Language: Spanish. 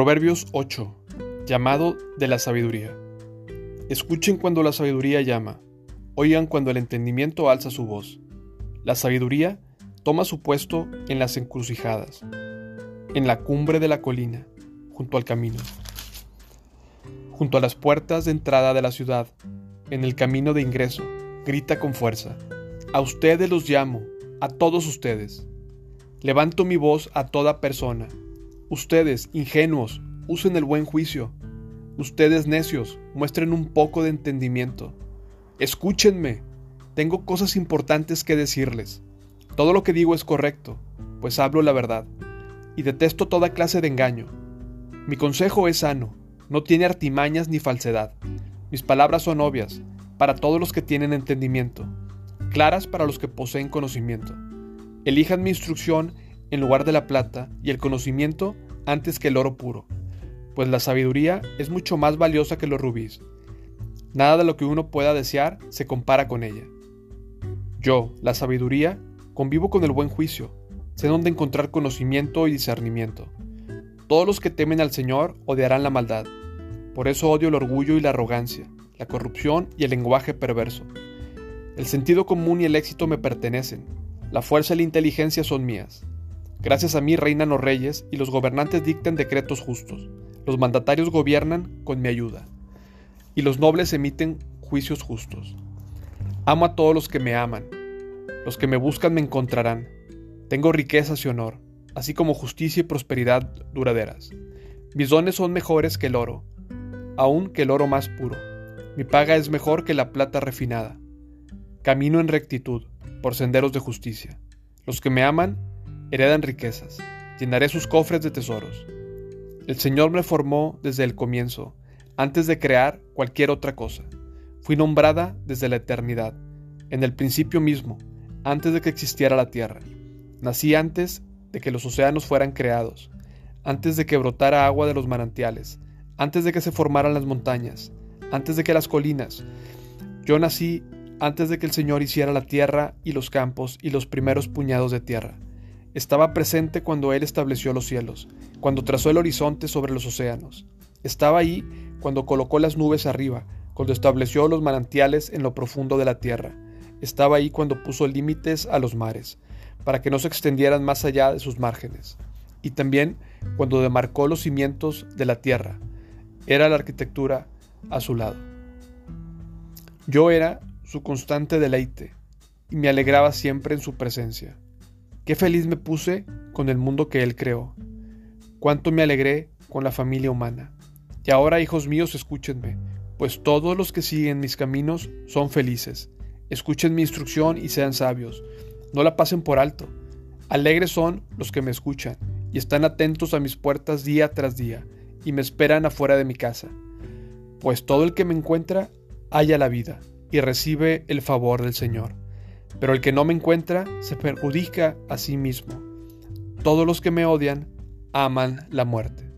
Proverbios 8. Llamado de la sabiduría. Escuchen cuando la sabiduría llama, oigan cuando el entendimiento alza su voz. La sabiduría toma su puesto en las encrucijadas, en la cumbre de la colina, junto al camino, junto a las puertas de entrada de la ciudad, en el camino de ingreso, grita con fuerza. A ustedes los llamo, a todos ustedes. Levanto mi voz a toda persona Ustedes, ingenuos, usen el buen juicio. Ustedes, necios, muestren un poco de entendimiento. Escúchenme. Tengo cosas importantes que decirles. Todo lo que digo es correcto, pues hablo la verdad. Y detesto toda clase de engaño. Mi consejo es sano, no tiene artimañas ni falsedad. Mis palabras son obvias, para todos los que tienen entendimiento, claras para los que poseen conocimiento. Elijan mi instrucción en lugar de la plata y el conocimiento antes que el oro puro, pues la sabiduría es mucho más valiosa que los rubíes. Nada de lo que uno pueda desear se compara con ella. Yo, la sabiduría, convivo con el buen juicio, sé dónde encontrar conocimiento y discernimiento. Todos los que temen al Señor odiarán la maldad. Por eso odio el orgullo y la arrogancia, la corrupción y el lenguaje perverso. El sentido común y el éxito me pertenecen, la fuerza y la inteligencia son mías. Gracias a mí reinan los reyes y los gobernantes dictan decretos justos. Los mandatarios gobiernan con mi ayuda y los nobles emiten juicios justos. Amo a todos los que me aman. Los que me buscan me encontrarán. Tengo riquezas y honor, así como justicia y prosperidad duraderas. Mis dones son mejores que el oro, aun que el oro más puro. Mi paga es mejor que la plata refinada. Camino en rectitud, por senderos de justicia. Los que me aman heredan riquezas, llenaré sus cofres de tesoros. El Señor me formó desde el comienzo, antes de crear cualquier otra cosa. Fui nombrada desde la eternidad, en el principio mismo, antes de que existiera la tierra. Nací antes de que los océanos fueran creados, antes de que brotara agua de los manantiales, antes de que se formaran las montañas, antes de que las colinas. Yo nací antes de que el Señor hiciera la tierra y los campos y los primeros puñados de tierra. Estaba presente cuando Él estableció los cielos, cuando trazó el horizonte sobre los océanos. Estaba ahí cuando colocó las nubes arriba, cuando estableció los manantiales en lo profundo de la tierra. Estaba ahí cuando puso límites a los mares, para que no se extendieran más allá de sus márgenes. Y también cuando demarcó los cimientos de la tierra. Era la arquitectura a su lado. Yo era su constante deleite, y me alegraba siempre en su presencia. Qué feliz me puse con el mundo que Él creó. Cuánto me alegré con la familia humana. Y ahora, hijos míos, escúchenme, pues todos los que siguen mis caminos son felices. Escuchen mi instrucción y sean sabios. No la pasen por alto. Alegres son los que me escuchan y están atentos a mis puertas día tras día y me esperan afuera de mi casa. Pues todo el que me encuentra halla la vida y recibe el favor del Señor pero el que no me encuentra se perjudica a sí mismo. Todos los que me odian aman la muerte.